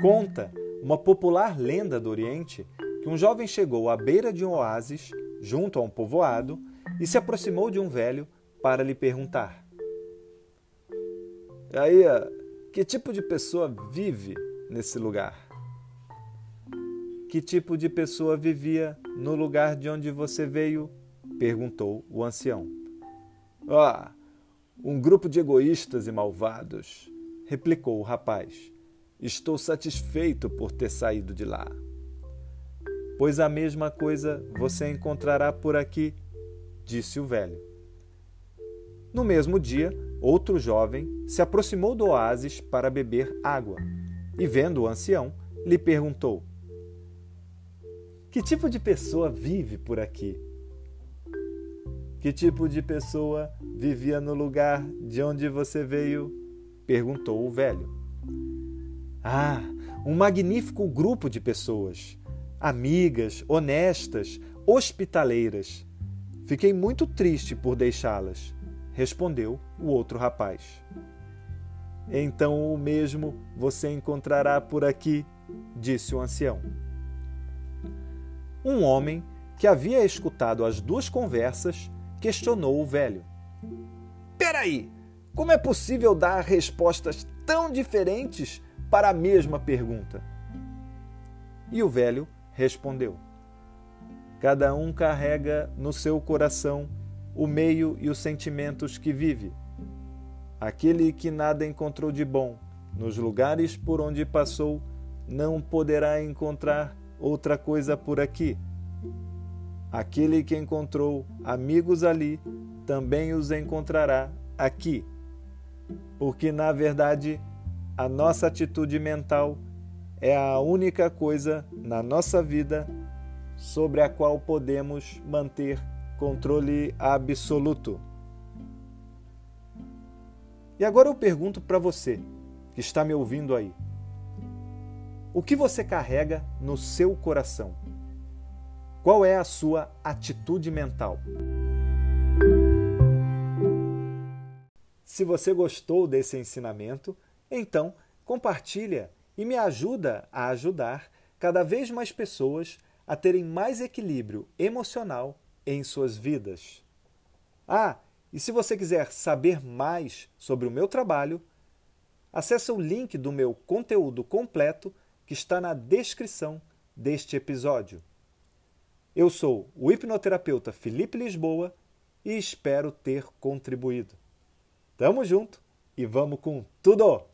Conta uma popular lenda do Oriente que um jovem chegou à beira de um oásis, junto a um povoado, e se aproximou de um velho para lhe perguntar: E aí, que tipo de pessoa vive nesse lugar? Que tipo de pessoa vivia no lugar de onde você veio? perguntou o ancião. Ah, um grupo de egoístas e malvados, replicou o rapaz. Estou satisfeito por ter saído de lá. Pois a mesma coisa você encontrará por aqui, disse o velho. No mesmo dia, outro jovem se aproximou do oásis para beber água e, vendo o ancião, lhe perguntou: Que tipo de pessoa vive por aqui? Que tipo de pessoa vivia no lugar de onde você veio? perguntou o velho. Ah, um magnífico grupo de pessoas, amigas, honestas, hospitaleiras. Fiquei muito triste por deixá-las, respondeu o outro rapaz. Então o mesmo você encontrará por aqui, disse o ancião. Um homem que havia escutado as duas conversas questionou o velho. Peraí, como é possível dar respostas tão diferentes para a mesma pergunta? E o velho respondeu: Cada um carrega no seu coração o meio e os sentimentos que vive. Aquele que nada encontrou de bom nos lugares por onde passou não poderá encontrar outra coisa por aqui. Aquele que encontrou amigos ali também os encontrará aqui. Porque, na verdade, a nossa atitude mental é a única coisa na nossa vida sobre a qual podemos manter controle absoluto. E agora eu pergunto para você que está me ouvindo aí: o que você carrega no seu coração? Qual é a sua atitude mental? Se você gostou desse ensinamento, então compartilha e me ajuda a ajudar cada vez mais pessoas a terem mais equilíbrio emocional em suas vidas. Ah, e se você quiser saber mais sobre o meu trabalho, acesse o link do meu conteúdo completo que está na descrição deste episódio. Eu sou o hipnoterapeuta Felipe Lisboa e espero ter contribuído. Tamo junto e vamos com tudo!